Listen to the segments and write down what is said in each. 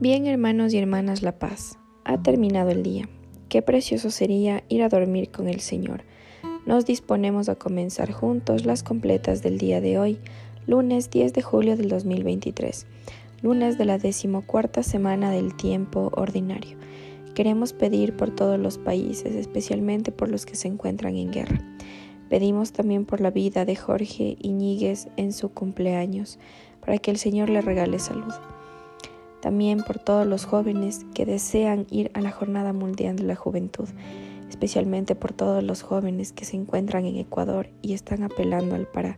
Bien hermanos y hermanas La Paz, ha terminado el día. Qué precioso sería ir a dormir con el Señor. Nos disponemos a comenzar juntos las completas del día de hoy, lunes 10 de julio del 2023, lunes de la decimocuarta semana del tiempo ordinario. Queremos pedir por todos los países, especialmente por los que se encuentran en guerra. Pedimos también por la vida de Jorge Iñiguez en su cumpleaños, para que el Señor le regale salud. También por todos los jóvenes que desean ir a la Jornada Mundial de la Juventud, especialmente por todos los jóvenes que se encuentran en Ecuador y están apelando al para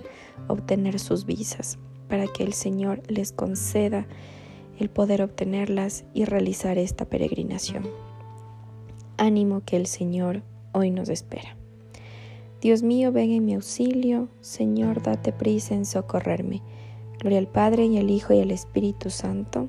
obtener sus visas, para que el Señor les conceda el poder obtenerlas y realizar esta peregrinación. Ánimo que el Señor hoy nos espera. Dios mío, ven en mi auxilio, Señor, date prisa en socorrerme. Gloria al Padre y al Hijo y al Espíritu Santo.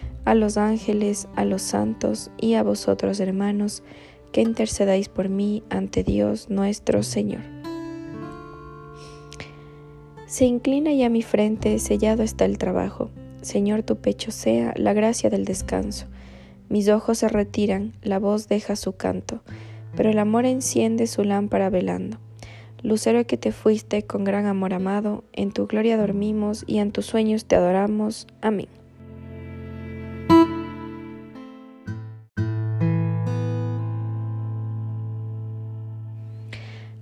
a los ángeles, a los santos y a vosotros hermanos, que intercedáis por mí ante Dios nuestro Señor. Se inclina ya mi frente, sellado está el trabajo. Señor, tu pecho sea la gracia del descanso. Mis ojos se retiran, la voz deja su canto, pero el amor enciende su lámpara velando. Lucero que te fuiste con gran amor amado, en tu gloria dormimos y en tus sueños te adoramos. Amén.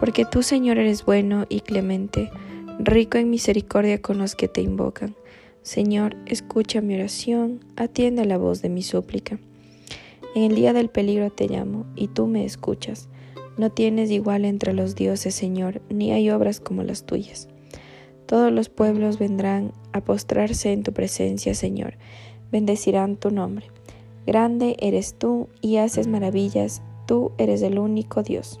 Porque tú, Señor, eres bueno y clemente, rico en misericordia con los que te invocan. Señor, escucha mi oración, atiende la voz de mi súplica. En el día del peligro te llamo, y tú me escuchas. No tienes igual entre los dioses, Señor, ni hay obras como las tuyas. Todos los pueblos vendrán a postrarse en tu presencia, Señor. Bendecirán tu nombre. Grande eres tú y haces maravillas. Tú eres el único Dios.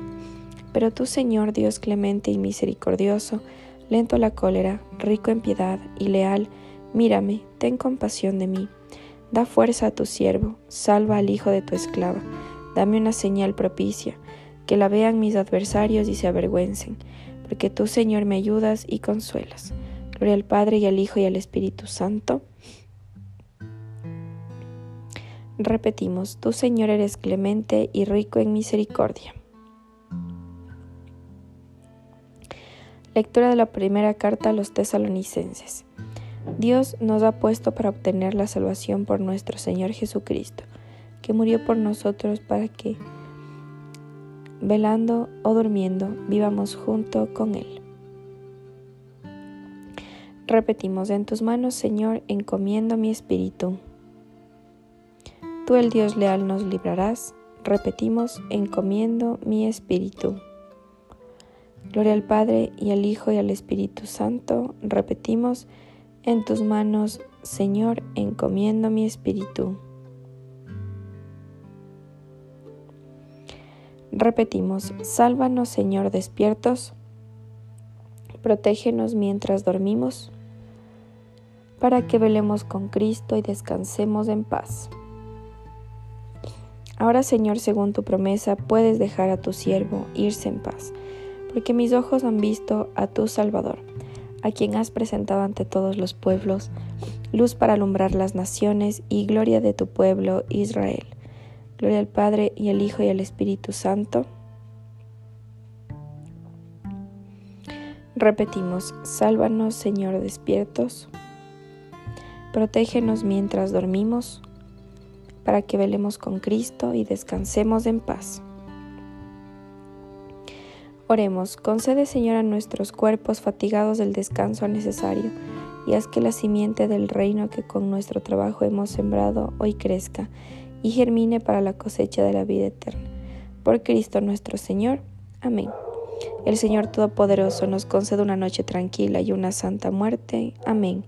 Pero tú, Señor Dios clemente y misericordioso, lento a la cólera, rico en piedad y leal, mírame, ten compasión de mí. Da fuerza a tu siervo, salva al hijo de tu esclava, dame una señal propicia, que la vean mis adversarios y se avergüencen, porque tú, Señor, me ayudas y consuelas. Gloria al Padre y al Hijo y al Espíritu Santo. Repetimos, tú Señor eres clemente y rico en misericordia. Lectura de la primera carta a los tesalonicenses. Dios nos ha puesto para obtener la salvación por nuestro Señor Jesucristo, que murió por nosotros para que, velando o durmiendo, vivamos junto con Él. Repetimos, en tus manos, Señor, encomiendo mi espíritu. Tú, el Dios leal, nos librarás. Repetimos, encomiendo mi espíritu. Gloria al Padre y al Hijo y al Espíritu Santo. Repetimos, en tus manos, Señor, encomiendo mi espíritu. Repetimos, sálvanos, Señor, despiertos. Protégenos mientras dormimos para que velemos con Cristo y descansemos en paz. Ahora, Señor, según tu promesa, puedes dejar a tu siervo irse en paz, porque mis ojos han visto a tu Salvador, a quien has presentado ante todos los pueblos, luz para alumbrar las naciones y gloria de tu pueblo Israel. Gloria al Padre y al Hijo y al Espíritu Santo. Repetimos, sálvanos Señor despiertos, protégenos mientras dormimos, para que velemos con Cristo y descansemos en paz. Oremos, concede Señor a nuestros cuerpos fatigados del descanso necesario, y haz que la simiente del reino que con nuestro trabajo hemos sembrado hoy crezca y germine para la cosecha de la vida eterna. Por Cristo nuestro Señor. Amén. El Señor Todopoderoso nos concede una noche tranquila y una santa muerte. Amén.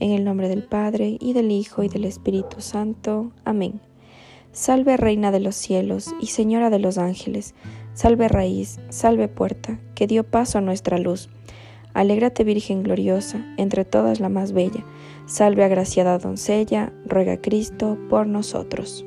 En el nombre del Padre, y del Hijo, y del Espíritu Santo. Amén. Salve Reina de los cielos y Señora de los ángeles, salve raíz, salve puerta, que dio paso a nuestra luz. Alégrate Virgen gloriosa, entre todas la más bella, salve agraciada doncella, ruega Cristo por nosotros.